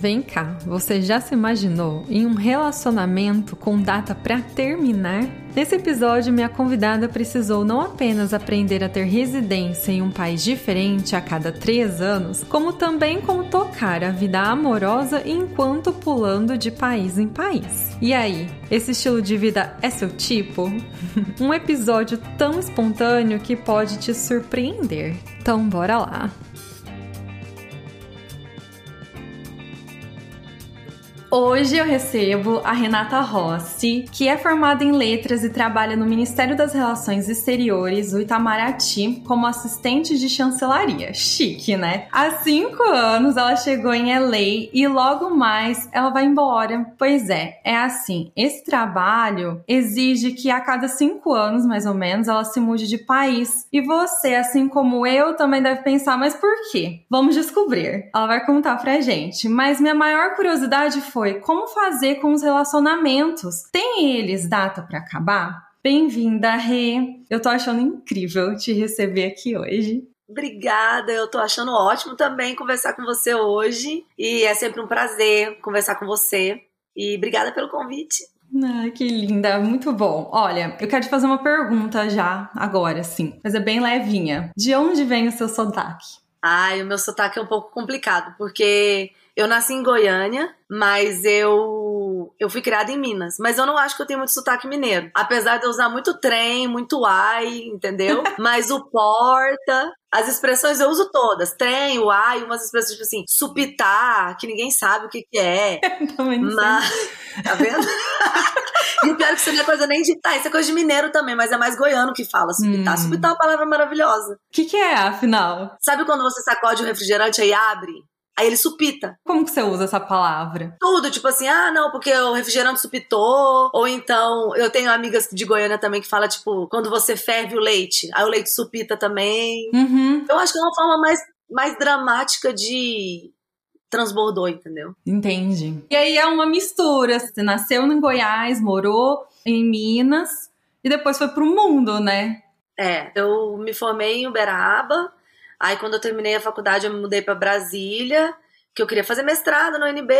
Vem cá, você já se imaginou em um relacionamento com data para terminar? Nesse episódio, minha convidada precisou não apenas aprender a ter residência em um país diferente a cada três anos, como também como tocar a vida amorosa enquanto pulando de país em país. E aí, esse estilo de vida é seu tipo? um episódio tão espontâneo que pode te surpreender. Então, bora lá! Hoje eu recebo a Renata Rossi, que é formada em letras e trabalha no Ministério das Relações Exteriores, o Itamaraty, como assistente de chancelaria. Chique, né? Há cinco anos ela chegou em LA e logo mais ela vai embora. Pois é, é assim: esse trabalho exige que a cada cinco anos, mais ou menos, ela se mude de país. E você, assim como eu, também deve pensar, mas por quê? Vamos descobrir. Ela vai contar pra gente. Mas minha maior curiosidade foi foi como fazer com os relacionamentos. Tem eles data para acabar? Bem-vinda, Rê. Eu tô achando incrível te receber aqui hoje. Obrigada, eu tô achando ótimo também conversar com você hoje. E é sempre um prazer conversar com você. E obrigada pelo convite. Ah, que linda, muito bom. Olha, eu quero te fazer uma pergunta já, agora, sim, mas é bem levinha. De onde vem o seu sotaque? Ai, o meu sotaque é um pouco complicado, porque eu nasci em Goiânia, mas eu eu fui criada em Minas. Mas eu não acho que eu tenho muito sotaque mineiro. Apesar de eu usar muito trem, muito ai, entendeu? mas o porta, as expressões eu uso todas. Trem, o ai, umas expressões tipo assim, supitar, que ninguém sabe o que, que é. Também não mas, sei. tá vendo? e o pior é que isso não é coisa nem de. Tá, isso é coisa de mineiro também, mas é mais goiano que fala supitar. Hum. Supitar é uma palavra maravilhosa. O que, que é, afinal? Sabe quando você sacode o refrigerante e abre? Aí ele supita. Como que você usa essa palavra? Tudo, tipo assim, ah, não, porque o refrigerante supitou. Ou então, eu tenho amigas de Goiânia também que fala, tipo, quando você ferve o leite, aí o leite supita também. Uhum. Eu acho que é uma forma mais, mais dramática de transbordou, entendeu? Entendi. E aí é uma mistura. Você nasceu em Goiás, morou em Minas e depois foi pro mundo, né? É, eu me formei em Uberaba. Aí quando eu terminei a faculdade, eu me mudei para Brasília, que eu queria fazer mestrado no UNB,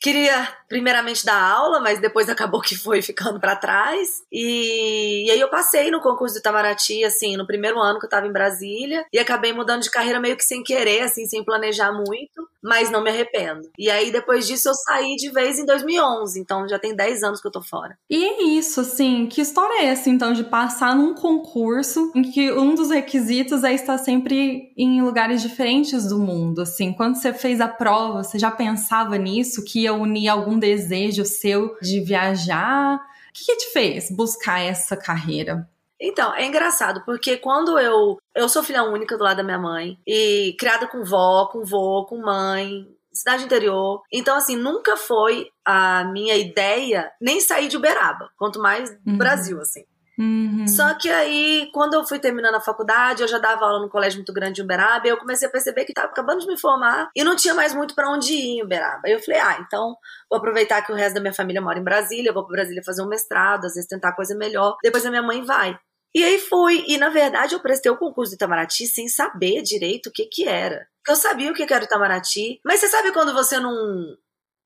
queria primeiramente dar aula, mas depois acabou que foi ficando para trás. E, e, aí eu passei no concurso do Itamaraty, assim, no primeiro ano que eu tava em Brasília, e acabei mudando de carreira meio que sem querer, assim, sem planejar muito, mas não me arrependo. E aí depois disso eu saí de vez em 2011, então já tem 10 anos que eu tô fora. E é isso, assim, que história é essa, então, de passar num concurso em que um dos requisitos é estar sempre em lugares diferentes do mundo, assim? Quando você fez a prova, você já pensava nisso, que unir algum desejo seu de viajar? O que, que te fez buscar essa carreira? Então, é engraçado, porque quando eu. Eu sou filha única do lado da minha mãe, e criada com vó, com vô, com mãe, cidade interior. Então, assim, nunca foi a minha ideia nem sair de Uberaba, quanto mais do Uhum. Brasil, assim. Uhum. Só que aí, quando eu fui terminando a faculdade, eu já dava aula no colégio muito grande em Uberaba, e eu comecei a perceber que estava acabando de me formar e não tinha mais muito para onde ir em Uberaba. Aí eu falei, ah, então vou aproveitar que o resto da minha família mora em Brasília, eu vou para Brasília fazer um mestrado, às vezes tentar coisa melhor, depois a minha mãe vai. E aí fui, e na verdade eu prestei o concurso do Itamaraty sem saber direito o que que era. Porque eu sabia o que que era o Itamaraty, mas você sabe quando você não,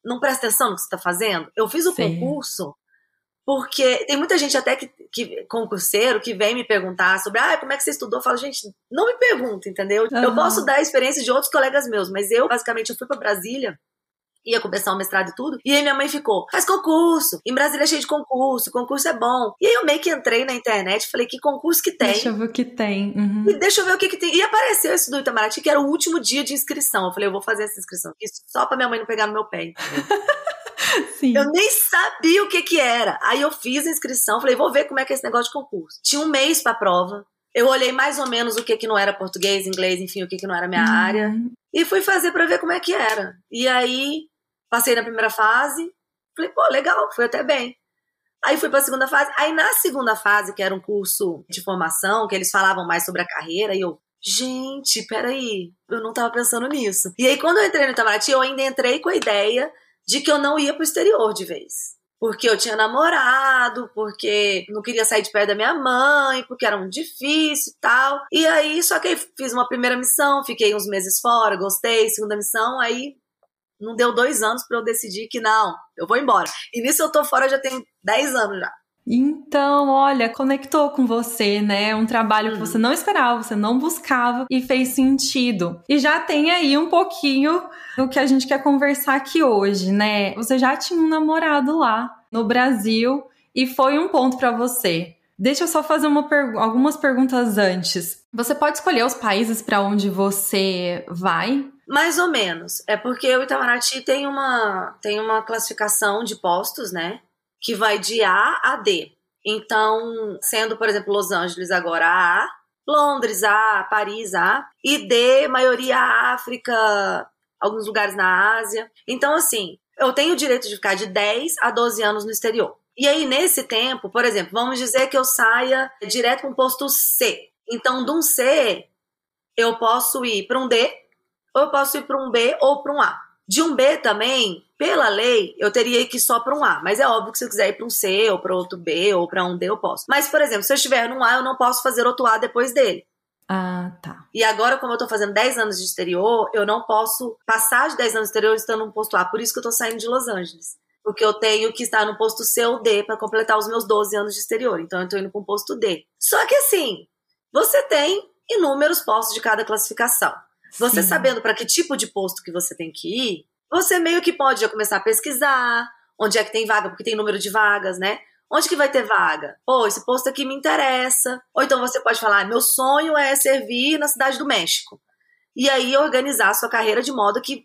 não presta atenção no que você está fazendo? Eu fiz o Sim. concurso porque tem muita gente até que, que concurseiro que vem me perguntar sobre ah, como é que você estudou. Eu falo, gente, não me pergunta, entendeu? Eu Aham. posso dar a experiência de outros colegas meus, mas eu, basicamente, eu fui para Brasília ia começar o mestrado e tudo. E aí minha mãe ficou, faz concurso. Em Brasília é cheio de concurso, concurso é bom. E aí eu meio que entrei na internet e falei, que concurso que tem? Deixa eu ver o que tem. Uhum. E deixa eu ver o que, que tem. E apareceu esse do Itamaraty, que era o último dia de inscrição. Eu falei, eu vou fazer essa inscrição aqui só pra minha mãe não pegar no meu pé. Sim. Eu nem sabia o que que era. Aí eu fiz a inscrição, falei, vou ver como é que é esse negócio de concurso. Tinha um mês pra prova. Eu olhei mais ou menos o que que não era português, inglês, enfim, o que que não era minha Uhum. área. E fui fazer pra ver como é que era. E aí, passei na primeira fase. Falei, pô, legal, foi até bem. Aí fui para a segunda fase. Aí na segunda fase, que era um curso de formação, que eles falavam mais sobre a carreira, e eu, gente, peraí, eu não tava pensando nisso. E aí quando eu entrei no Itamaraty, eu ainda entrei com a ideia de que eu não ia pro exterior de vez porque eu tinha namorado, porque não queria sair de perto da minha mãe, porque era muito difícil e tal. E aí, só que aí fiz uma primeira missão, fiquei uns meses fora, gostei, segunda missão, aí não deu dois anos para eu decidir que não, eu vou embora. E nisso eu tô fora já tem dez anos já. Então, olha, conectou com você, né? Um trabalho uhum. que você não esperava, você não buscava e fez sentido. E já tem aí um pouquinho do que a gente quer conversar aqui hoje, né? Você já tinha um namorado lá no Brasil e foi um ponto para você. Deixa eu só fazer per algumas perguntas antes. Você pode escolher os países para onde você vai? Mais ou menos. É porque o Itamaraty tem uma, tem uma classificação de postos, né? Que vai de A a D. Então, sendo, por exemplo, Los Angeles agora A, Londres A, Paris A, e D, maioria África, alguns lugares na Ásia. Então, assim, eu tenho o direito de ficar de 10 a 12 anos no exterior. E aí, nesse tempo, por exemplo, vamos dizer que eu saia direto para um posto C. Então, de um C, eu posso ir para um D, ou eu posso ir para um B ou para um A. De um B também, pela lei, eu teria que ir só para um A, mas é óbvio que se eu quiser ir para um C ou para outro B ou para um D, eu posso. Mas, por exemplo, se eu estiver num A, eu não posso fazer outro A depois dele. Ah, tá. E agora, como eu tô fazendo 10 anos de exterior, eu não posso passar de 10 anos de exterior estando no posto A. Por isso que eu tô saindo de Los Angeles. Porque eu tenho que estar no posto C ou D para completar os meus 12 anos de exterior. Então eu tô indo para o posto D. Só que assim, você tem inúmeros postos de cada classificação. Você Sim. sabendo para que tipo de posto que você tem que ir, você meio que pode já começar a pesquisar onde é que tem vaga, porque tem número de vagas, né? Onde que vai ter vaga? Pô, esse posto aqui me interessa. Ou então você pode falar, meu sonho é servir na cidade do México. E aí organizar a sua carreira de modo que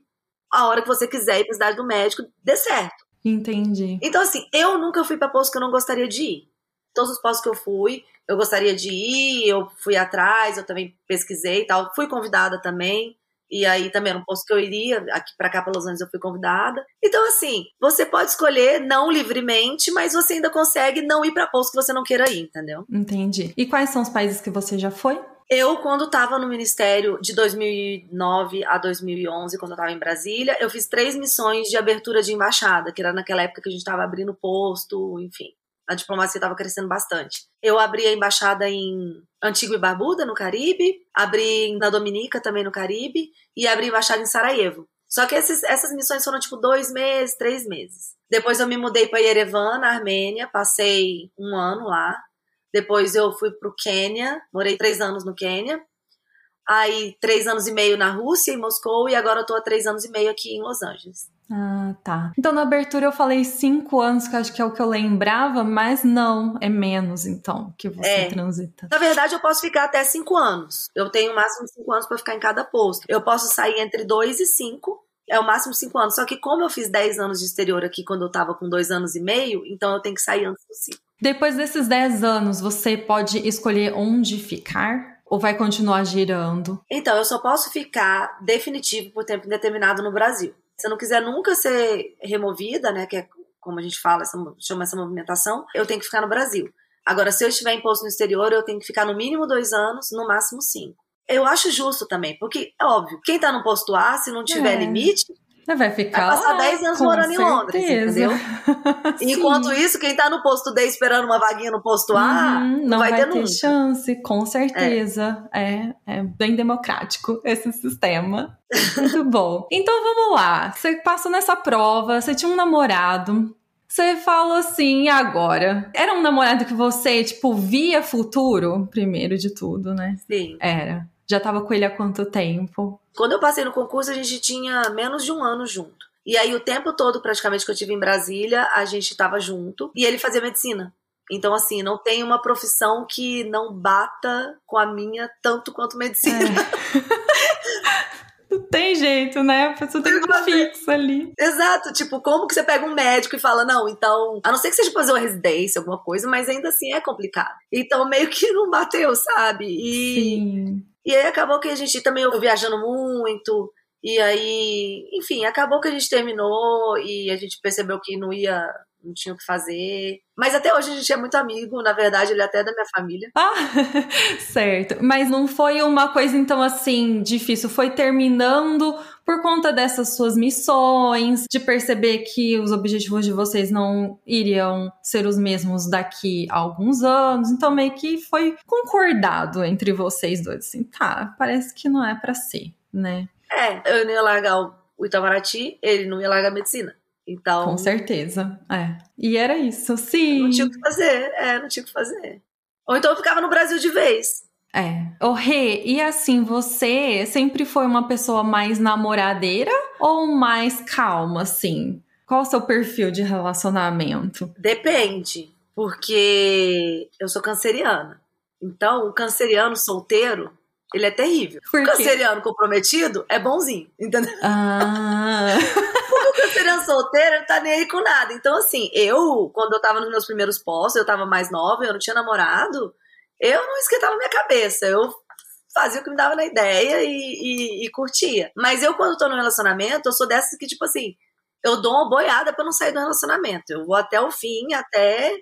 a hora que você quiser ir para a cidade do México dê certo. Entendi. Então assim, eu nunca fui para posto que eu não gostaria de ir. Todos os postos que eu fui, eu gostaria de ir, eu fui atrás, eu também pesquisei e tal. Fui convidada também. E aí também era um posto que eu iria, aqui para cá para Los Angeles eu fui convidada. Então assim, você pode escolher não livremente, mas você ainda consegue não ir para posto que você não queira ir, entendeu? Entendi. E quais são os países que você já foi? Eu, quando estava no ministério de 2009 a 2011, quando eu estava em Brasília, eu fiz três missões de abertura de embaixada, que era naquela época que a gente estava abrindo posto, enfim a diplomacia estava crescendo bastante. Eu abri a embaixada em Antigua e Barbuda, no Caribe, abri na Dominica, também no Caribe, e abri a embaixada em Sarajevo. Só que esses, essas missões foram tipo dois meses, três meses. Depois eu me mudei para Yerevan, na Armênia, passei um ano lá. Depois eu fui para o Quênia, morei três anos no Quênia. Aí três anos e meio na Rússia, em Moscou, e agora eu tô há três anos e meio aqui em Los Angeles. Ah, tá. Então na abertura eu falei cinco anos, que acho que é o que eu lembrava, mas não, é menos então que você é. transita. Na verdade, eu posso ficar até cinco anos. Eu tenho o máximo de cinco anos para ficar em cada posto. Eu posso sair entre dois e cinco. É o máximo cinco anos. Só que como eu fiz dez anos de exterior aqui quando eu tava com dois anos e meio, então eu tenho que sair antes dos cinco. Depois desses dez anos, você pode escolher onde ficar? Ou vai continuar girando? Então, eu só posso ficar definitivo por tempo indeterminado no Brasil. Se eu não quiser nunca ser removida, né, que é como a gente fala, essa, chama essa movimentação, eu tenho que ficar no Brasil. Agora, se eu estiver em posto no exterior, eu tenho que ficar no mínimo dois anos, no máximo cinco. Eu acho justo também, porque é óbvio, quem tá no posto A, se não tiver é. limite, Vai ficar. Vai passar lá, 10 anos morando certeza. em Londres, entendeu? Enquanto isso, quem tá no posto D esperando uma vaguinha no posto A, uhum, não, vai, vai ter, ter chance, com certeza. É. é. É, bem democrático esse sistema. Muito bom. Então vamos lá. Você passou nessa prova, você tinha um namorado. Você falou assim, agora? Era um namorado que você, tipo, via futuro, primeiro de tudo, né? Sim. Era. Já tava com ele há quanto tempo? Quando eu passei no concurso, a gente tinha menos de um ano junto. E aí, o tempo todo, praticamente, que eu tive em Brasília, a gente tava junto. E ele fazia medicina. Então, assim, não tem uma profissão que não bata com a minha tanto quanto medicina. É. Não tem jeito, né? A pessoa tem que fixa ali. Exato. Tipo, como que você pega um médico e fala, não, então. A não ser que seja fazer uma residência, alguma coisa, mas ainda assim é complicado. Então, meio que não bateu, sabe? E. Sim. E aí acabou que a gente também eu viajando muito. E aí, enfim, acabou que a gente terminou e a gente percebeu que não ia não tinha o que fazer. Mas até hoje a gente é muito amigo, na verdade, ele é até da minha família. Ah, certo. Mas não foi uma coisa, então, assim, difícil. Foi terminando por conta dessas suas missões, de perceber que os objetivos de vocês não iriam ser os mesmos daqui a alguns anos. Então, meio que foi concordado entre vocês dois. Assim, tá, parece que não é para ser, né? É, eu não ia largar o Itamaraty, ele não ia largar a medicina. Então. Com certeza. É. E era isso, sim. Não tinha o que fazer. É, não tinha o que fazer. Ou então eu ficava no Brasil de vez. É. Ô, Rê, e assim, você sempre foi uma pessoa mais namoradeira ou mais calma, assim? Qual o seu perfil de relacionamento? Depende, porque eu sou canceriana. Então, o canceriano solteiro, ele é terrível. O canceriano comprometido é bonzinho, entendeu? Ah. canceriano solteiro, não tá nem aí com nada. Então, assim, eu, quando eu tava nos meus primeiros postos, eu tava mais nova, eu não tinha namorado, eu não esquentava minha cabeça. Eu fazia o que me dava na ideia e, e, e curtia. Mas eu, quando tô no relacionamento, eu sou dessas que, tipo assim, eu dou uma boiada pra não sair do relacionamento. Eu vou até o fim, até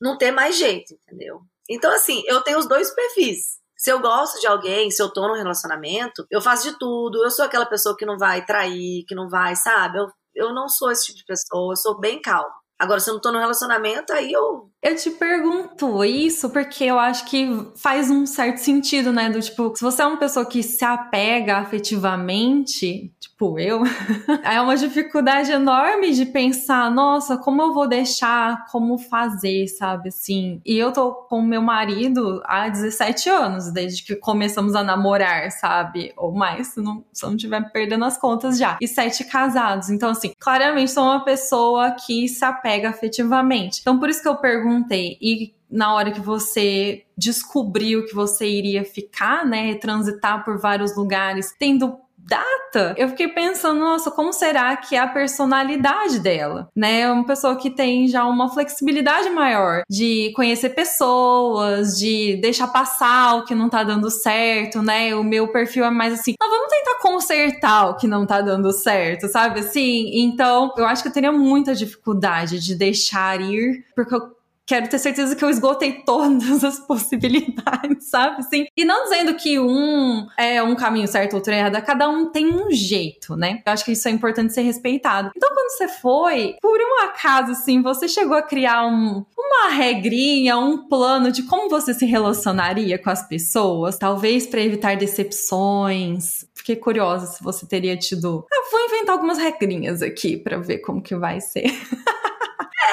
não ter mais jeito, entendeu? Então, assim, eu tenho os dois perfis. Se eu gosto de alguém, se eu tô num relacionamento, eu faço de tudo. Eu sou aquela pessoa que não vai trair, que não vai, sabe? Eu eu não sou esse tipo de pessoa, eu sou bem calma. Agora, se eu não tô no relacionamento, aí eu. Eu te pergunto isso porque eu acho que faz um certo sentido, né? Do tipo, se você é uma pessoa que se apega afetivamente, tipo eu, é uma dificuldade enorme de pensar, nossa, como eu vou deixar, como fazer, sabe? Assim. E eu tô com meu marido há 17 anos, desde que começamos a namorar, sabe? Ou mais, se não, se não tiver perdendo as contas já. E sete casados. Então, assim, claramente sou uma pessoa que se apega afetivamente. Então, por isso que eu perguntei. E na hora que você descobriu que você iria ficar, né, transitar por vários lugares, tendo data, eu fiquei pensando, nossa, como será que é a personalidade dela, né? É uma pessoa que tem já uma flexibilidade maior de conhecer pessoas, de deixar passar o que não tá dando certo, né? O meu perfil é mais assim, vamos tentar consertar o que não tá dando certo, sabe? Assim, então eu acho que eu teria muita dificuldade de deixar ir, porque eu quero ter certeza que eu esgotei todas as possibilidades, sabe? Sim. E não dizendo que um é um caminho certo, outro é errado, cada um tem um jeito, né? Eu acho que isso é importante ser respeitado. Então, quando você foi, por um acaso, assim, você chegou a criar um, uma regrinha, um plano de como você se relacionaria com as pessoas, talvez para evitar decepções. Fiquei curiosa se você teria tido. Ah, vou inventar algumas regrinhas aqui para ver como que vai ser.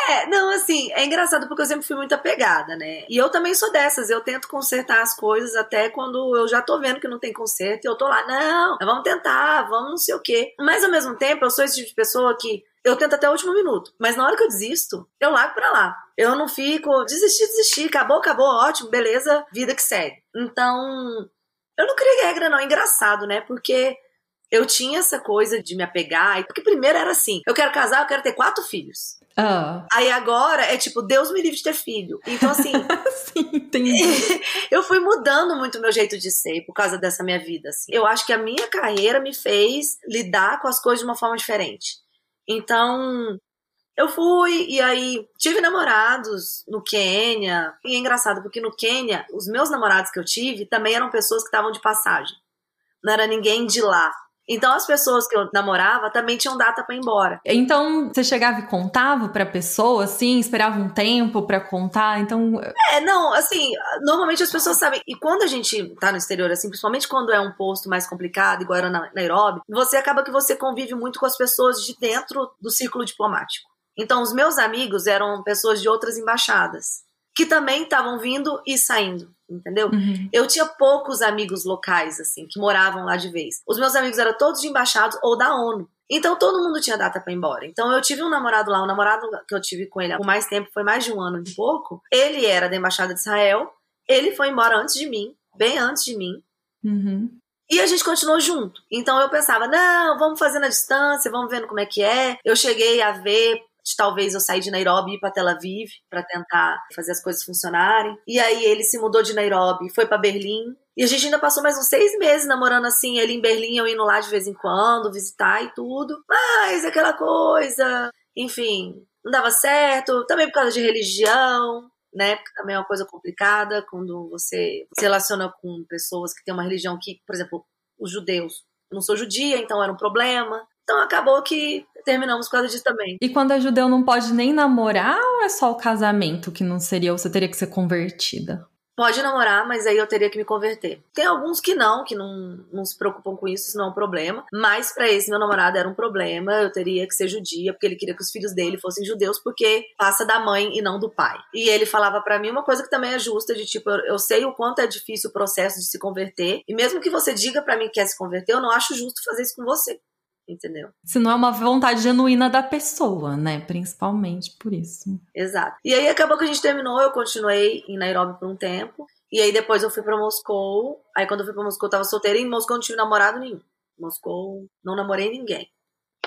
É, não, assim, é engraçado porque eu sempre fui muito apegada, né? E eu também sou dessas, eu tento consertar as coisas até quando eu já tô vendo que não tem conserto e eu tô lá, não, vamos tentar, vamos não sei o quê. Mas ao mesmo tempo, eu sou esse tipo de pessoa que eu tento até o último minuto. Mas na hora que eu desisto, eu largo pra lá. Eu não fico, desisti, desisti, acabou, acabou, ótimo, beleza, vida que segue. Então, eu não criei regra, não. É engraçado, né? Porque eu tinha essa coisa de me apegar. Porque primeiro era assim: eu quero casar, eu quero ter quatro filhos. Ah. Aí agora é tipo, Deus me livre de ter filho. Então, assim. Sim, entendi. eu fui mudando muito o meu jeito de ser por causa dessa minha vida. Assim. Eu acho que a minha carreira me fez lidar com as coisas de uma forma diferente. Então, eu fui e aí tive namorados no Quênia. E é engraçado porque no Quênia, os meus namorados que eu tive também eram pessoas que estavam de passagem. Não era ninguém de lá. Então as pessoas que eu namorava também tinham data para ir embora. Então você chegava e contava para pessoa assim, esperava um tempo para contar, então É, não, assim, normalmente as pessoas sabem. E quando a gente tá no exterior assim, principalmente quando é um posto mais complicado, igual era na Nairobi, você acaba que você convive muito com as pessoas de dentro do círculo diplomático. Então os meus amigos eram pessoas de outras embaixadas que também estavam vindo e saindo entendeu? Uhum. Eu tinha poucos amigos locais, assim, que moravam lá de vez. Os meus amigos eram todos de embaixados ou da ONU. Então todo mundo tinha data para ir embora. Então eu tive um namorado lá, um namorado que eu tive com ele por mais tempo, foi mais de um ano e pouco. Ele era da embaixada de Israel. Ele foi embora antes de mim, bem antes de mim. Uhum. E a gente continuou junto. Então eu pensava, não, vamos fazer na distância, vamos vendo como é que é. Eu cheguei a ver de talvez eu sair de Nairobi e ir para Tel Aviv para tentar fazer as coisas funcionarem. E aí ele se mudou de Nairobi, foi para Berlim. E a gente ainda passou mais uns seis meses namorando assim, ele em Berlim, eu indo lá de vez em quando, visitar e tudo. Mas aquela coisa, enfim, não dava certo, também por causa de religião, né? Porque também é uma coisa complicada quando você se relaciona com pessoas que têm uma religião que, por exemplo, os judeus. Eu não sou judia, então era um problema. Então acabou que terminamos por causa disso também. E quando é judeu não pode nem namorar ou é só o casamento que não seria, ou você teria que ser convertida? Pode namorar, mas aí eu teria que me converter. Tem alguns que não, que não, não se preocupam com isso, isso não é um problema. Mas para esse meu namorado era um problema, eu teria que ser judia, porque ele queria que os filhos dele fossem judeus, porque passa da mãe e não do pai. E ele falava para mim uma coisa que também é justa, de tipo, eu, eu sei o quanto é difícil o processo de se converter, e mesmo que você diga para mim que quer se converter, eu não acho justo fazer isso com você entendeu? Se não é uma vontade genuína da pessoa, né? Principalmente por isso. Exato. E aí acabou que a gente terminou, eu continuei em Nairobi por um tempo. E aí depois eu fui para Moscou. Aí quando eu fui para Moscou eu tava solteira e em Moscou não tive namorado nenhum. Moscou não namorei ninguém.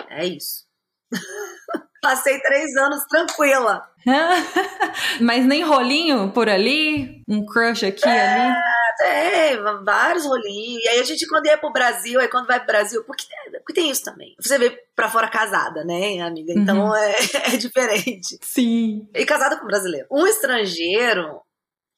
É isso. Passei três anos tranquila. Mas nem rolinho por ali? Um crush aqui é, ali? É, vários rolinhos. E aí a gente, quando ia pro Brasil, aí quando vai pro Brasil, porque, porque tem isso também. Você vê pra fora casada, né, amiga? Então uhum. é, é diferente. Sim. E casada com brasileiro. Um estrangeiro,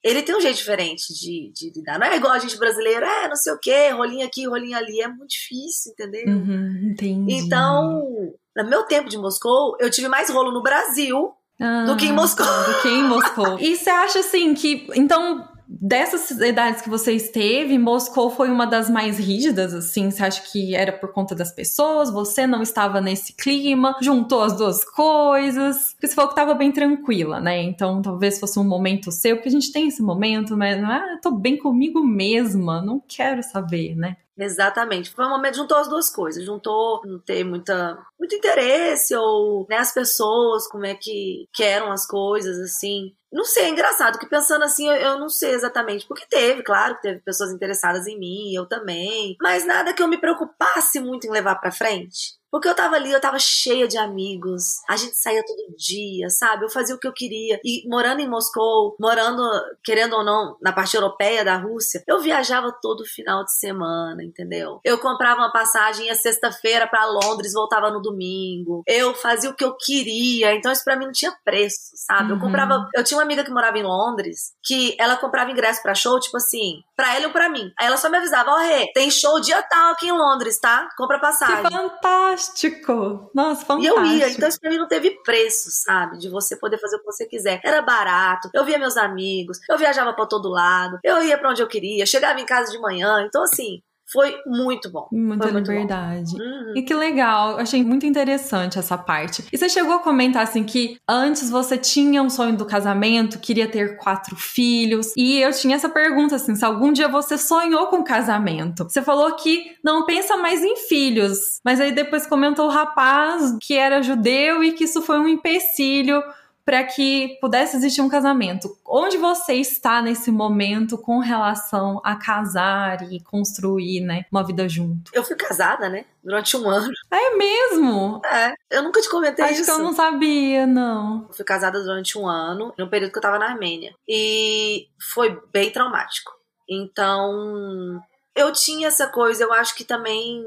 ele tem um jeito diferente de, de lidar. Não é igual a gente brasileiro, é não sei o quê, rolinho aqui, rolinho ali. É muito difícil, entendeu? Uhum, entendi. Então, no meu tempo de Moscou, eu tive mais rolo no Brasil ah, do que em Moscou. Do que em Moscou. e você acha assim que. Então, dessas idades que você esteve, Moscou foi uma das mais rígidas, assim? Você acha que era por conta das pessoas? Você não estava nesse clima? Juntou as duas coisas? Porque você falou que estava bem tranquila, né? Então talvez fosse um momento seu, porque a gente tem esse momento, mas ah, eu tô bem comigo mesma, não quero saber, né? Exatamente. Foi um momento juntou as duas coisas. Juntou não ter muita, muito interesse ou né, as pessoas, como é que, que eram as coisas, assim. Não sei, é engraçado, que pensando assim, eu, eu, não sei exatamente. Porque teve, claro, que teve pessoas interessadas em mim, eu também. Mas nada que eu me preocupasse muito em levar pra frente. Porque eu tava ali, eu tava cheia de amigos. A gente saía todo dia, sabe? Eu fazia o que eu queria. E morando em Moscou, morando, querendo ou não, na parte europeia da Rússia, eu viajava todo final de semana, entendeu? Eu comprava uma passagem ia sexta-feira para Londres, voltava no domingo. Eu fazia o que eu queria. Então isso para mim não tinha preço, sabe? Uhum. Eu comprava, eu tinha uma amiga que morava em Londres, que ela comprava ingresso para show, tipo assim, para ela ou para mim. Aí ela só me avisava: "Ó, oh, Rê, tem show dia tal aqui em Londres, tá? Compra passagem". Que fantástico fantástico! Nossa, fantástico. E eu ia, então isso pra mim não teve preço, sabe? De você poder fazer o que você quiser. Era barato, eu via meus amigos, eu viajava para todo lado, eu ia para onde eu queria, chegava em casa de manhã. Então, assim, foi muito bom. Muita foi liberdade. Uhum. E que legal, achei muito interessante essa parte. E você chegou a comentar assim que antes você tinha um sonho do casamento, queria ter quatro filhos. E eu tinha essa pergunta assim: se algum dia você sonhou com casamento? Você falou que não pensa mais em filhos, mas aí depois comentou o rapaz que era judeu e que isso foi um empecilho para que pudesse existir um casamento. Onde você está nesse momento com relação a casar e construir, né, uma vida junto? Eu fui casada, né, durante um ano. É mesmo? É, eu nunca te comentei Acho isso. Acho que eu não sabia, não. Eu fui casada durante um ano, no período que eu tava na Armênia. E foi bem traumático. Então, eu tinha essa coisa, eu acho que também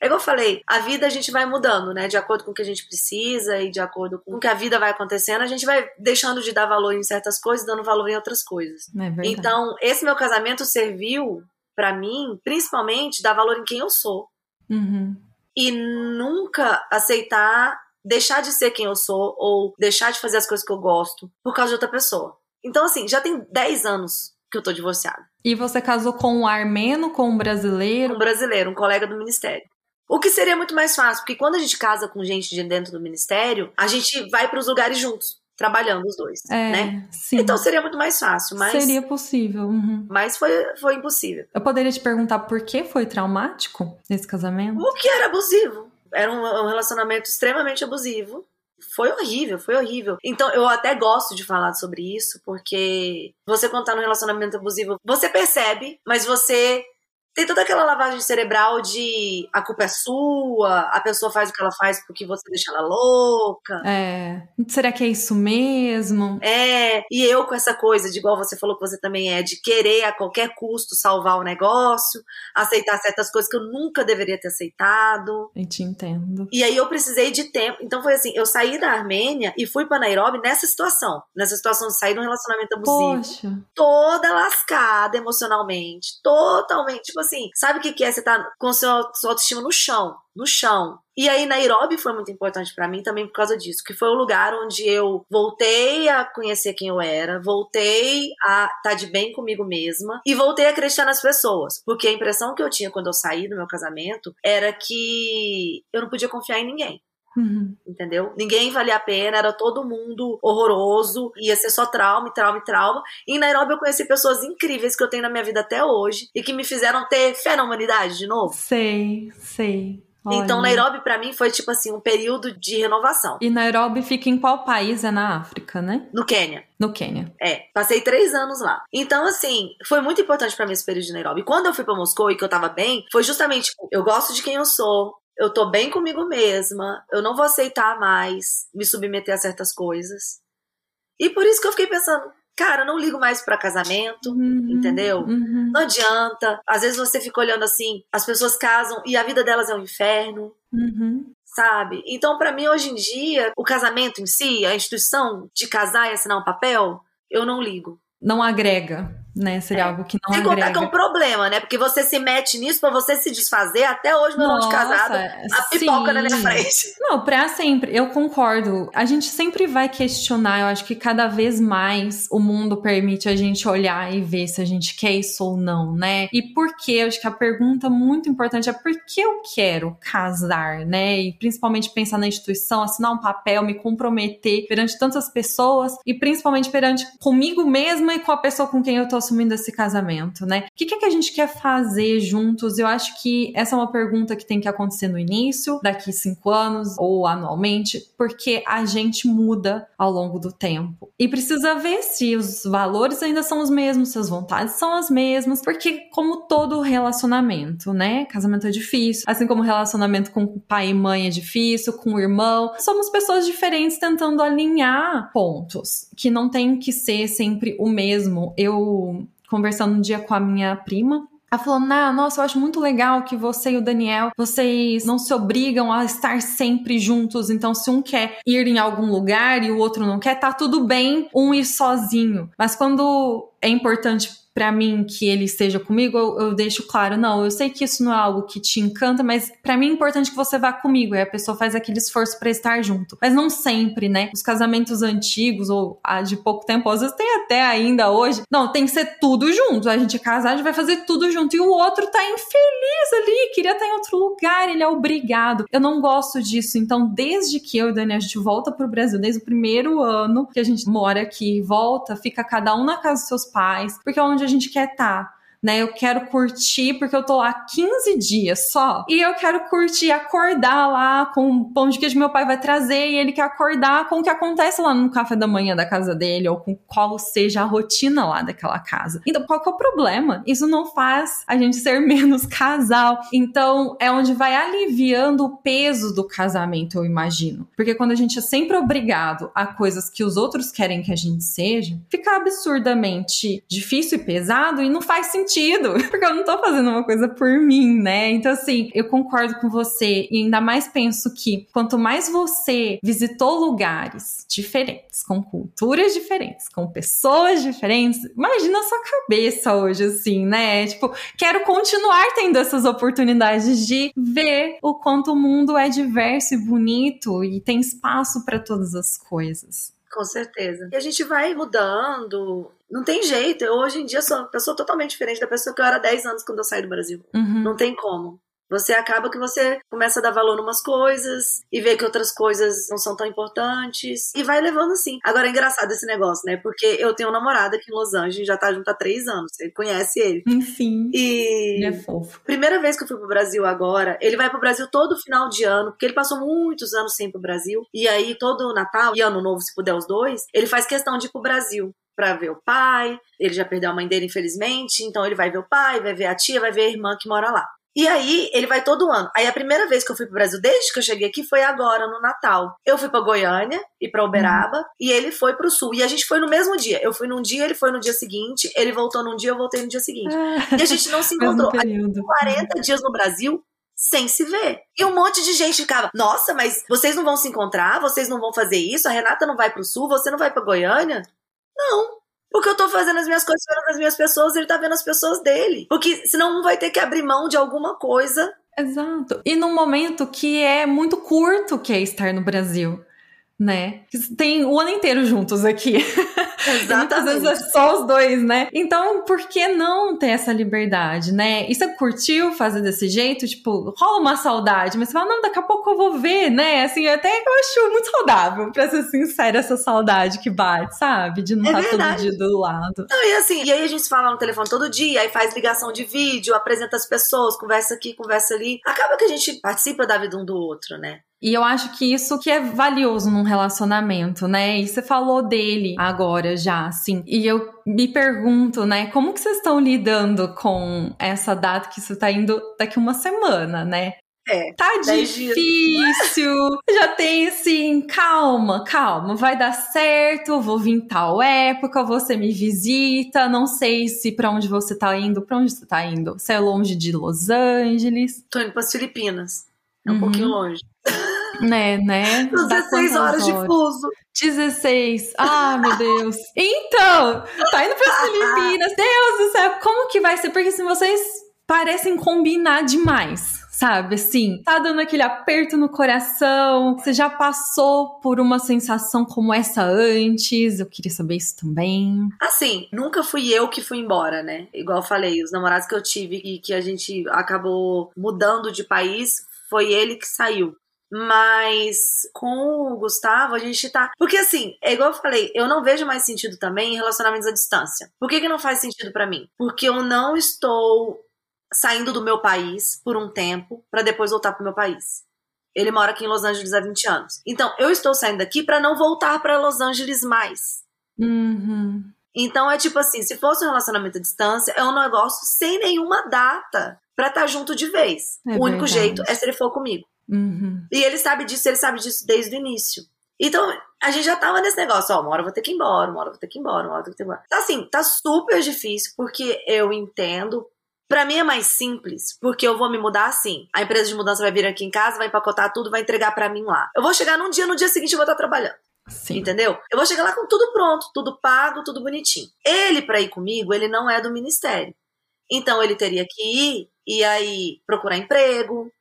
é igual eu falei, a vida a gente vai mudando, né? De acordo com o que a gente precisa e de acordo com o que a vida vai acontecendo, a gente vai deixando de dar valor em certas coisas, dando valor em outras coisas. É então, esse meu casamento serviu para mim, principalmente, dar valor em quem eu sou. Uhum. E nunca aceitar deixar de ser quem eu sou ou deixar de fazer as coisas que eu gosto por causa de outra pessoa. Então, assim, já tem 10 anos que eu tô divorciada. E você casou com um armeno, com um brasileiro? Um brasileiro, um colega do ministério. O que seria muito mais fácil, porque quando a gente casa com gente de dentro do ministério, a gente vai para os lugares juntos, trabalhando os dois, é, né? Sim. Então seria muito mais fácil, mas seria possível. Uhum. Mas foi, foi impossível. Eu poderia te perguntar por que foi traumático esse casamento? O que era abusivo? Era um, um relacionamento extremamente abusivo. Foi horrível, foi horrível. Então, eu até gosto de falar sobre isso, porque você contar num relacionamento abusivo, você percebe, mas você tem toda aquela lavagem cerebral de a culpa é sua, a pessoa faz o que ela faz porque você deixa ela louca. É. Será que é isso mesmo? É. E eu com essa coisa de igual você falou que você também é, de querer a qualquer custo salvar o negócio, aceitar certas coisas que eu nunca deveria ter aceitado. Eu te entendo. E aí eu precisei de tempo. Então foi assim, eu saí da Armênia e fui para Nairobi nessa situação, nessa situação de sair de um relacionamento abusivo. Poxa. Toda lascada emocionalmente, totalmente, tipo assim, sabe o que que é você tá com sua, sua autoestima no chão, no chão. E aí Nairobi foi muito importante para mim também por causa disso, que foi o lugar onde eu voltei a conhecer quem eu era, voltei a estar tá de bem comigo mesma e voltei a acreditar nas pessoas, porque a impressão que eu tinha quando eu saí do meu casamento era que eu não podia confiar em ninguém. Uhum. Entendeu? Ninguém valia a pena, era todo mundo horroroso, ia ser só trauma, trauma e trauma. E em Nairobi eu conheci pessoas incríveis que eu tenho na minha vida até hoje e que me fizeram ter fé na humanidade de novo. Sei, sei. Então, Olha. Nairobi para mim foi tipo assim um período de renovação. E Nairobi fica em qual país? É na África, né? No Quênia. No Quênia. É, passei três anos lá. Então, assim, foi muito importante para mim esse período de Nairobi. Quando eu fui para Moscou e que eu tava bem, foi justamente, tipo, eu gosto de quem eu sou, eu tô bem comigo mesma, eu não vou aceitar mais me submeter a certas coisas. E por isso que eu fiquei pensando, cara, eu não ligo mais para casamento, Uhum, entendeu? uhum, Não adianta. Às vezes você fica olhando assim, as pessoas casam e a vida delas é um inferno. uhum. sabe? Então, pra mim, hoje em dia, o casamento em si, a instituição de casar e assinar um papel, eu não ligo. Não agrega, né? Seria É. algo que não Sem contar que é agrega. um problema, né? Porque você se mete nisso pra você se desfazer. Até hoje, meu nome de casada, a pipoca na minha sim. frente. Não, pra sempre, eu concordo. A gente sempre vai questionar. Eu acho que cada vez mais o mundo permite a gente olhar e ver se a gente quer isso ou não, né? E por quê? Eu acho que a pergunta muito importante é por que eu quero casar, né? E principalmente pensar na instituição, assinar um papel, me comprometer perante tantas pessoas e principalmente perante comigo mesma e com a pessoa com quem eu tô assumindo esse casamento, né? O que, é que a gente quer fazer juntos? Eu acho que essa é uma pergunta que tem que acontecer no início, daqui cinco anos ou anualmente, porque a gente muda ao longo do tempo. E precisa ver se os valores ainda são os mesmos, se as vontades são as mesmas, porque como todo relacionamento, né? Casamento é difícil, assim como relacionamento com pai e mãe é difícil, com o irmão, somos pessoas diferentes tentando alinhar pontos que não tem que ser sempre o mesmo. Eu conversando um dia com a minha prima, ela falou, nah, nossa, eu acho muito legal que você e o Daniel, vocês não se obrigam a estar sempre juntos. Então, se um quer ir em algum lugar e o outro não quer, tá tudo bem um ir sozinho. Mas quando é importante pra mim que ele esteja comigo, eu, eu deixo claro, não, eu sei que isso não é algo que te encanta, mas pra mim é importante que você vá comigo. E a pessoa faz aquele esforço pra estar junto. Mas não sempre, né? Os casamentos antigos ou a de pouco tempo, às vezes tem até ainda hoje. Não, tem que ser tudo junto. A gente é casado, a gente vai fazer tudo junto. E o outro tá infeliz ali, queria estar em outro lugar, ele é obrigado. Eu não gosto disso. Então, desde que eu e Dani a gente volta pro Brasil, desde o primeiro ano que a gente mora aqui, volta, fica cada um na casa dos seus pais, porque é onde a gente quer estar. Né, eu quero curtir porque eu tô lá 15 dias só. E eu quero curtir, acordar lá com o pão de queijo que meu pai vai trazer. E ele quer acordar com o que acontece lá no café da manhã da casa dele, ou com qual seja a rotina lá daquela casa. Então, qual que é o problema? Isso não faz a gente ser menos casal. Então, é onde vai aliviando o peso do casamento, eu imagino. Porque quando a gente é sempre obrigado a coisas que os outros querem que a gente seja, fica absurdamente difícil e pesado e não faz sentido. Porque eu não tô fazendo uma coisa por mim, né? Então, assim, eu concordo com você e ainda mais penso que quanto mais você visitou lugares diferentes, com culturas diferentes, com pessoas diferentes, imagina a sua cabeça hoje, assim, né? Tipo, quero continuar tendo essas oportunidades de ver o quanto o mundo é diverso e bonito e tem espaço para todas as coisas. Com certeza. E a gente vai mudando. Não tem jeito. Eu hoje em dia sou uma pessoa totalmente diferente da pessoa que eu era há 10 anos quando eu saí do Brasil. Uhum. Não tem como. Você acaba que você começa a dar valor em umas coisas e vê que outras coisas não são tão importantes e vai levando assim. Agora é engraçado esse negócio, né? Porque eu tenho um namorado aqui em Los Angeles, já tá junto há três anos. Você conhece ele. Enfim. E Ele é fofo. primeira vez que eu fui pro Brasil agora, ele vai pro Brasil todo final de ano, porque ele passou muitos anos sem ir pro Brasil. E aí, todo Natal e Ano Novo, se puder os dois, ele faz questão de ir pro Brasil. pra ver o pai. Ele já perdeu a mãe dele, infelizmente. Então ele vai ver o pai, vai ver a tia, vai ver a irmã que mora lá. E aí, ele vai todo ano. Aí, a primeira vez que eu fui pro Brasil, desde que eu cheguei aqui, foi agora, no Natal. Eu fui pra Goiânia e pra Uberaba, uhum. e ele foi pro Sul. E a gente foi no mesmo dia. Eu fui num dia, ele foi no dia seguinte, ele voltou num dia, eu voltei no dia seguinte. Ah, e a gente não se encontrou. A gente 40 dias no Brasil, sem se ver. E um monte de gente ficava, nossa, mas vocês não vão se encontrar? Vocês não vão fazer isso? A Renata não vai pro sul? Você não vai pra Goiânia? Não. Porque eu tô fazendo as minhas coisas, vendo as minhas pessoas, ele tá vendo as pessoas dele. Porque senão um vai ter que abrir mão de alguma coisa. Exato. E num momento que é muito curto que é estar no Brasil né? Tem o ano inteiro juntos aqui. Exatamente. muitas vezes é só os dois, né? Então, por que não ter essa liberdade, né? E você curtiu fazer desse jeito? Tipo, rola uma saudade, mas você fala, não, daqui a pouco eu vou ver, né? Assim, até eu acho muito saudável, pra ser sincera, essa saudade que bate, sabe? De não é estar todo dia do lado. Não, e assim, e aí a gente fala no telefone todo dia, aí faz ligação de vídeo, apresenta as pessoas, conversa aqui, conversa ali. Acaba que a gente participa da vida um do outro, né? E eu acho que isso que é valioso num relacionamento, né? E você falou dele agora já, assim. E eu me pergunto, né, como que vocês estão lidando com essa data que isso tá indo daqui uma semana, né? É, tá difícil. Já tem assim, calma, calma, vai dar certo, vou vir tal época, você me visita, não sei se para onde você tá indo, para onde você tá indo? Você é longe de Los Angeles? Tô indo para as Filipinas. É um uhum. pouquinho longe. Né, né? 16 horas de fuso. 16. Ah, meu Deus. Então, tá indo para as Filipinas. Deus do céu, como que vai ser? Porque se assim, vocês parecem combinar demais sabe? Assim, tá dando aquele aperto no coração. Você já passou por uma sensação como essa antes? Eu queria saber isso também. Assim, nunca fui eu que fui embora, né? Igual eu falei, os namorados que eu tive e que a gente acabou mudando de país, foi ele que saiu. Mas com o Gustavo, a gente tá. Porque assim, é igual eu falei, eu não vejo mais sentido também em relacionamentos à distância. Por que, que não faz sentido para mim? Porque eu não estou saindo do meu país por um tempo para depois voltar pro meu país. Ele mora aqui em Los Angeles há 20 anos. Então, eu estou saindo daqui para não voltar para Los Angeles mais. Uhum. Então, é tipo assim: se fosse um relacionamento à distância, é um negócio sem nenhuma data para estar tá junto de vez. É o único verdade. jeito é se ele for comigo. Uhum. E ele sabe disso, ele sabe disso desde o início. Então, a gente já tava nesse negócio, ó, uma hora eu vou ter que ir embora, uma hora eu vou ter que ir embora, uma hora eu vou ter que ir embora. Tá assim, tá super difícil, porque eu entendo. Para mim é mais simples, porque eu vou me mudar assim. A empresa de mudança vai vir aqui em casa, vai empacotar tudo, vai entregar para mim lá. Eu vou chegar num dia, no dia seguinte eu vou estar trabalhando. Sim. Entendeu? Eu vou chegar lá com tudo pronto, tudo pago, tudo bonitinho. Ele, para ir comigo, ele não é do ministério. Então ele teria que ir e aí procurar emprego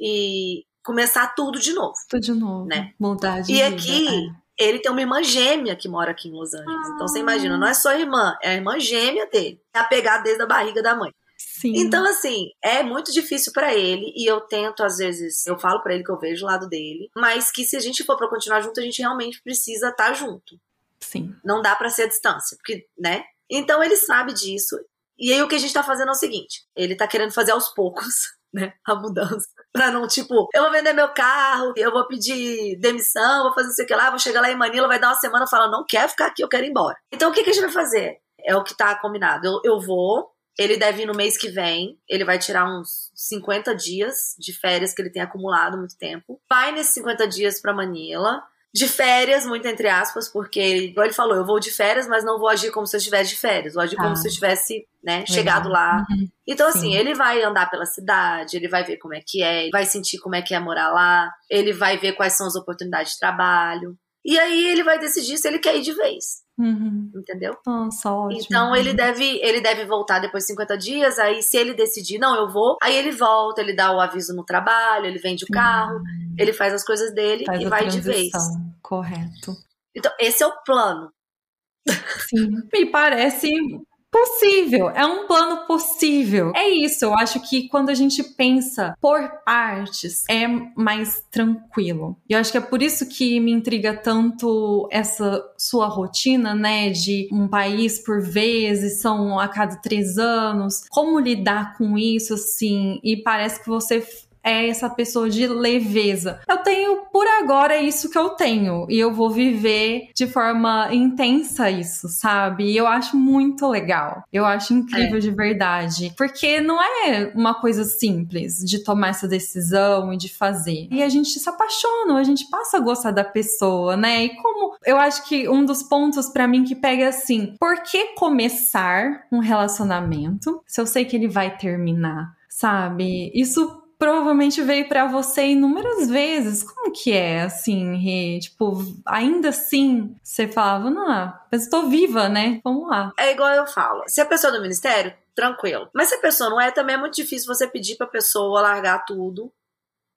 e começar tudo de novo. Tudo de novo. Né? Mudar de E vida, aqui, é. ele tem uma irmã gêmea que mora aqui em Los Angeles. Ah. Então você imagina, não é só a irmã, é a irmã gêmea dele. É apegada desde a barriga da mãe. Sim. Então, assim, é muito difícil para ele e eu tento, às vezes, eu falo para ele que eu vejo o lado dele, mas que se a gente for para continuar junto, a gente realmente precisa estar tá junto. Sim. Não dá para ser a distância, porque, né? Então ele sabe disso. E aí o que a gente tá fazendo é o seguinte: ele tá querendo fazer aos poucos, né? A mudança. Pra não, tipo, eu vou vender meu carro, eu vou pedir demissão, vou fazer isso aqui lá, vou chegar lá em Manila, vai dar uma semana falar, não quero ficar aqui, eu quero ir embora. Então o que, que a gente vai fazer? É o que tá combinado. Eu, eu vou, ele deve ir no mês que vem. Ele vai tirar uns 50 dias de férias que ele tem acumulado muito tempo. Vai nesses 50 dias para Manila de férias, muito entre aspas, porque, igual ele falou, eu vou de férias, mas não vou agir como se eu estivesse de férias, vou agir como ah. se eu tivesse, né, Legal. chegado lá. Uhum. Então, assim, Sim. ele vai andar pela cidade, ele vai ver como é que é, vai sentir como é que é morar lá, ele vai ver quais são as oportunidades de trabalho. E aí ele vai decidir se ele quer ir de vez. Uhum. Entendeu? Nossa, ótimo. Então ele deve, ele deve voltar depois de 50 dias. Aí, se ele decidir, não, eu vou, aí ele volta, ele dá o aviso no trabalho, ele vende o carro, uhum. ele faz as coisas dele faz e vai transição. de vez. Correto. Então, esse é o plano. Sim. Me parece possível, é um plano possível. É isso, eu acho que quando a gente pensa por partes, é mais tranquilo. E eu acho que é por isso que me intriga tanto essa sua rotina, né, de um país por vezes, são a cada três anos. Como lidar com isso, assim? E parece que você é essa pessoa de leveza. Eu tenho, por agora, é isso que eu tenho. E eu vou viver de forma intensa isso, sabe? E eu acho muito legal. Eu acho incrível é. de verdade. Porque não é uma coisa simples de tomar essa decisão e de fazer. E a gente se apaixona, a gente passa a gostar da pessoa, né? E como eu acho que um dos pontos para mim que pega assim, por que começar um relacionamento se eu sei que ele vai terminar? Sabe? Isso provavelmente veio para você inúmeras vezes. Como que é, assim, Rê? Tipo, ainda assim, você falava, não, mas estou viva, né? Vamos lá. É igual eu falo. Se a pessoa é do ministério, tranquilo. Mas se a pessoa não é, também é muito difícil você pedir pra pessoa largar tudo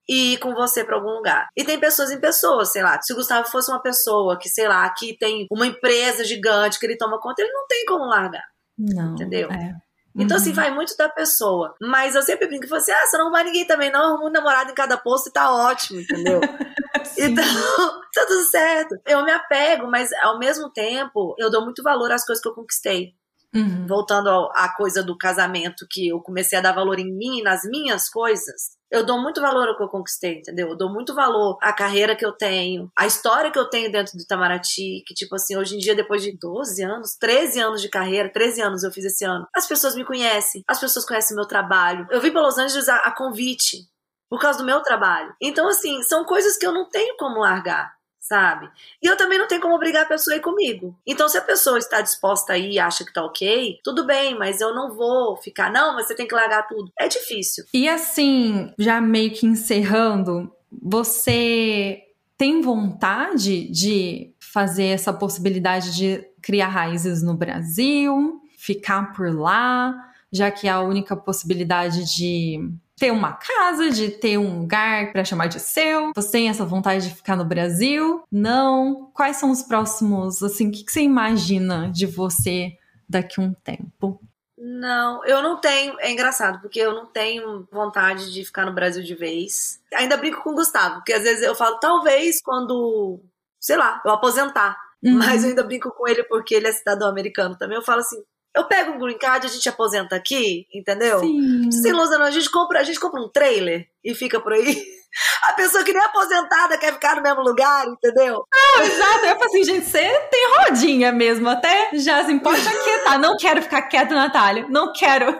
e ir com você para algum lugar. E tem pessoas em pessoas, sei lá. Se o Gustavo fosse uma pessoa que, sei lá, que tem uma empresa gigante que ele toma conta, ele não tem como largar. Não. Entendeu? É. Então, assim, uhum. vai muito da pessoa. Mas eu sempre brinco que você, assim, ah, você não vai ninguém também, não. Arruma um namorado em cada posto e tá ótimo, entendeu? então, tá tudo certo. Eu me apego, mas ao mesmo tempo, eu dou muito valor às coisas que eu conquistei. Uhum. Voltando à coisa do casamento, que eu comecei a dar valor em mim, nas minhas coisas, eu dou muito valor ao que eu conquistei, entendeu? Eu dou muito valor à carreira que eu tenho, à história que eu tenho dentro do Itamaraty, que, tipo assim, hoje em dia, depois de 12 anos, 13 anos de carreira, 13 anos eu fiz esse ano, as pessoas me conhecem, as pessoas conhecem meu trabalho. Eu vim para Los Angeles a, a convite, por causa do meu trabalho. Então, assim, são coisas que eu não tenho como largar sabe? E eu também não tenho como obrigar a pessoa a ir comigo. Então, se a pessoa está disposta a ir e acha que tá ok, tudo bem, mas eu não vou ficar, não, mas você tem que largar tudo. É difícil. E assim, já meio que encerrando, você tem vontade de fazer essa possibilidade de criar raízes no Brasil, ficar por lá, já que é a única possibilidade de ter uma casa, de ter um lugar para chamar de seu? Você tem essa vontade de ficar no Brasil? Não? Quais são os próximos, assim, o que, que você imagina de você daqui a um tempo? Não, eu não tenho. É engraçado, porque eu não tenho vontade de ficar no Brasil de vez. Ainda brinco com o Gustavo, porque às vezes eu falo, talvez quando, sei lá, eu aposentar. Uhum. Mas eu ainda brinco com ele porque ele é cidadão americano também. Eu falo assim, eu pego um green card, a gente aposenta aqui, entendeu? Sim. Sem ilusão, a gente compra, a gente compra um trailer e fica por aí. A pessoa que nem é aposentada quer ficar no mesmo lugar, entendeu? Ah, exato. Eu falo assim, gente, você tem rodinha mesmo, até já se importa tá? Não quero ficar quieta, Natália. Não quero.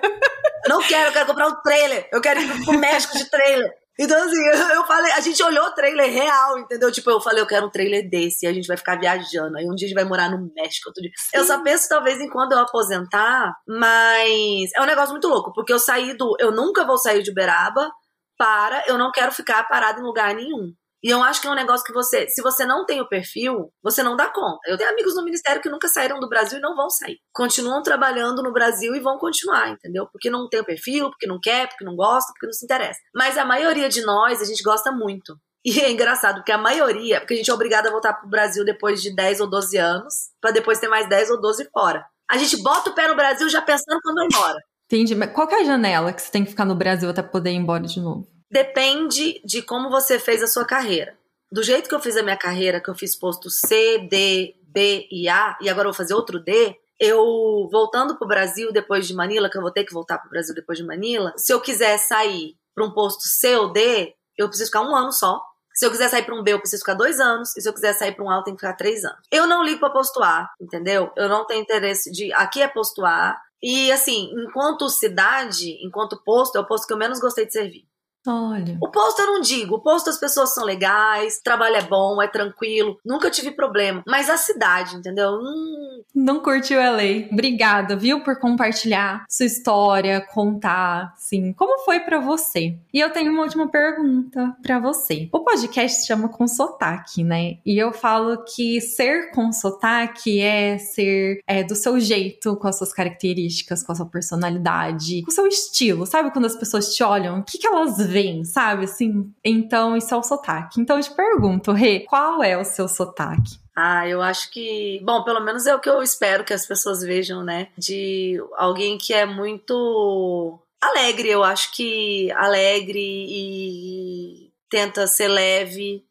Não quero, eu quero comprar um trailer. Eu quero ir pro México de trailer. Então, assim, eu falei, a gente olhou o trailer real, entendeu? Tipo, eu falei, eu quero um trailer desse, e a gente vai ficar viajando. Aí um dia a gente vai morar no México, outro dia. Sim. Eu só penso, talvez, em quando eu aposentar, mas é um negócio muito louco, porque eu saí do. Eu nunca vou sair de Uberaba para eu não quero ficar parado em lugar nenhum. E eu acho que é um negócio que você, se você não tem o perfil, você não dá conta. Eu tenho amigos no ministério que nunca saíram do Brasil e não vão sair. Continuam trabalhando no Brasil e vão continuar, entendeu? Porque não tem o perfil, porque não quer, porque não gosta, porque não se interessa. Mas a maioria de nós, a gente gosta muito. E é engraçado, porque a maioria, porque a gente é obrigada a voltar pro Brasil depois de 10 ou 12 anos, para depois ter mais 10 ou 12 fora. A gente bota o pé no Brasil já pensando quando vai embora. Entendi, mas qual é a janela que você tem que ficar no Brasil até poder ir embora de novo? Depende de como você fez a sua carreira. Do jeito que eu fiz a minha carreira, que eu fiz posto C, D, B e A, e agora eu vou fazer outro D, eu voltando pro Brasil depois de Manila, que eu vou ter que voltar pro Brasil depois de Manila, se eu quiser sair para um posto C ou D, eu preciso ficar um ano só. Se eu quiser sair para um B, eu preciso ficar dois anos. E se eu quiser sair para um A, eu tenho que ficar três anos. Eu não ligo para posto A, entendeu? Eu não tenho interesse de. Aqui é posto A. E assim, enquanto cidade, enquanto posto, é o posto que eu menos gostei de servir. Olha. O posto eu não digo. O posto as pessoas são legais, o trabalho é bom, é tranquilo. Nunca tive problema. Mas a cidade, entendeu? Hum... Não curtiu a lei. Obrigada, viu, por compartilhar sua história, contar, sim, como foi para você. E eu tenho uma última pergunta para você. O podcast se chama Com Sotaque, né? E eu falo que ser com sotaque é ser é, do seu jeito, com as suas características, com a sua personalidade, com o seu estilo. Sabe quando as pessoas te olham, o que, que elas vem, sabe? Assim, então isso é o sotaque. Então eu te pergunto, Rê, qual é o seu sotaque? Ah, eu acho que, bom, pelo menos é o que eu espero que as pessoas vejam, né? De alguém que é muito alegre, eu acho que alegre e tenta ser leve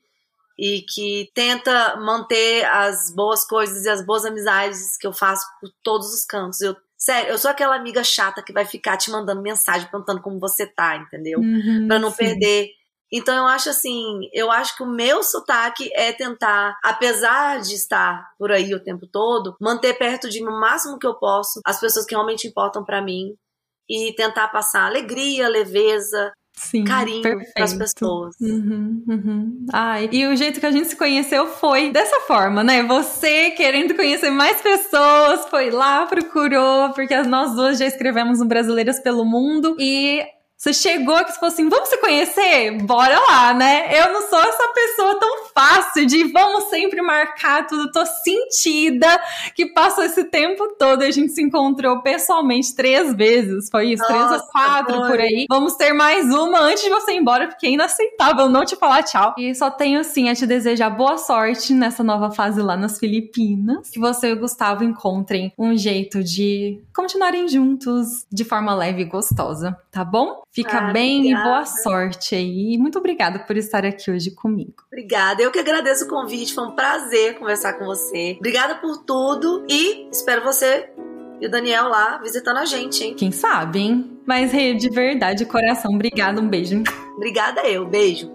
e que tenta manter as boas coisas e as boas amizades que eu faço por todos os cantos. Eu Sério, eu sou aquela amiga chata que vai ficar te mandando mensagem perguntando como você tá, entendeu? Uhum, pra não sim. perder Então eu acho assim, eu acho que o meu sotaque é tentar, apesar de estar por aí o tempo todo, manter perto de mim o máximo que eu posso as pessoas que realmente importam para mim e tentar passar alegria, leveza, Sim, carinho para as pessoas. Uhum, uhum. Ai, e o jeito que a gente se conheceu foi dessa forma, né? Você querendo conhecer mais pessoas, foi lá, procurou, porque nós duas já escrevemos no Brasileiras pelo Mundo e você chegou aqui e falou assim: vamos se conhecer? Bora lá, né? Eu não sou essa pessoa tão fácil de vamos sempre marcar tudo. Tô sentida que passou esse tempo todo. A gente se encontrou pessoalmente três vezes. Foi isso? Nossa, três ou quatro foi. por aí. Vamos ter mais uma antes de você ir embora, porque é inaceitável não te falar tchau. E só tenho, assim, a te desejar boa sorte nessa nova fase lá nas Filipinas. Que você e o Gustavo encontrem um jeito de continuarem juntos de forma leve e gostosa, tá bom? Fica ah, bem obrigada. e boa sorte aí. Muito obrigada por estar aqui hoje comigo. Obrigada. Eu que agradeço o convite. Foi um prazer conversar com você. Obrigada por tudo e espero você e o Daniel lá visitando a gente, hein? Quem sabe, hein? Mas, Rei, de verdade, coração, obrigada. Um beijo. Obrigada eu. Beijo.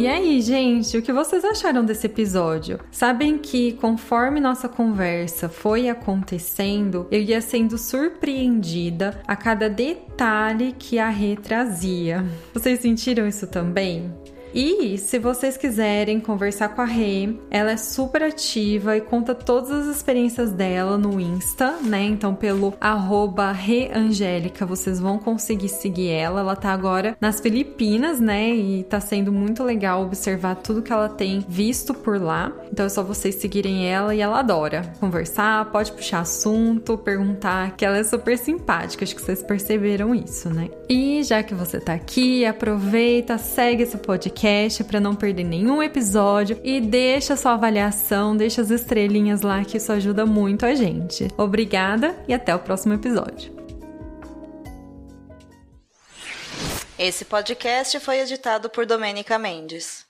E aí, gente, o que vocês acharam desse episódio? Sabem que conforme nossa conversa foi acontecendo, eu ia sendo surpreendida a cada detalhe que a Rê trazia. Vocês sentiram isso também? E se vocês quiserem conversar com a Rê, ela é super ativa e conta todas as experiências dela no Insta, né? Então, pelo arroba Reangélica, vocês vão conseguir seguir ela. Ela tá agora nas Filipinas, né? E tá sendo muito legal observar tudo que ela tem visto por lá. Então é só vocês seguirem ela e ela adora conversar, pode puxar assunto, perguntar, que ela é super simpática. Acho que vocês perceberam isso, né? E já que você tá aqui, aproveita, segue esse podcast podcast para não perder nenhum episódio e deixa sua avaliação, deixa as estrelinhas lá que isso ajuda muito a gente. Obrigada e até o próximo episódio. Esse podcast foi editado por Domênica Mendes.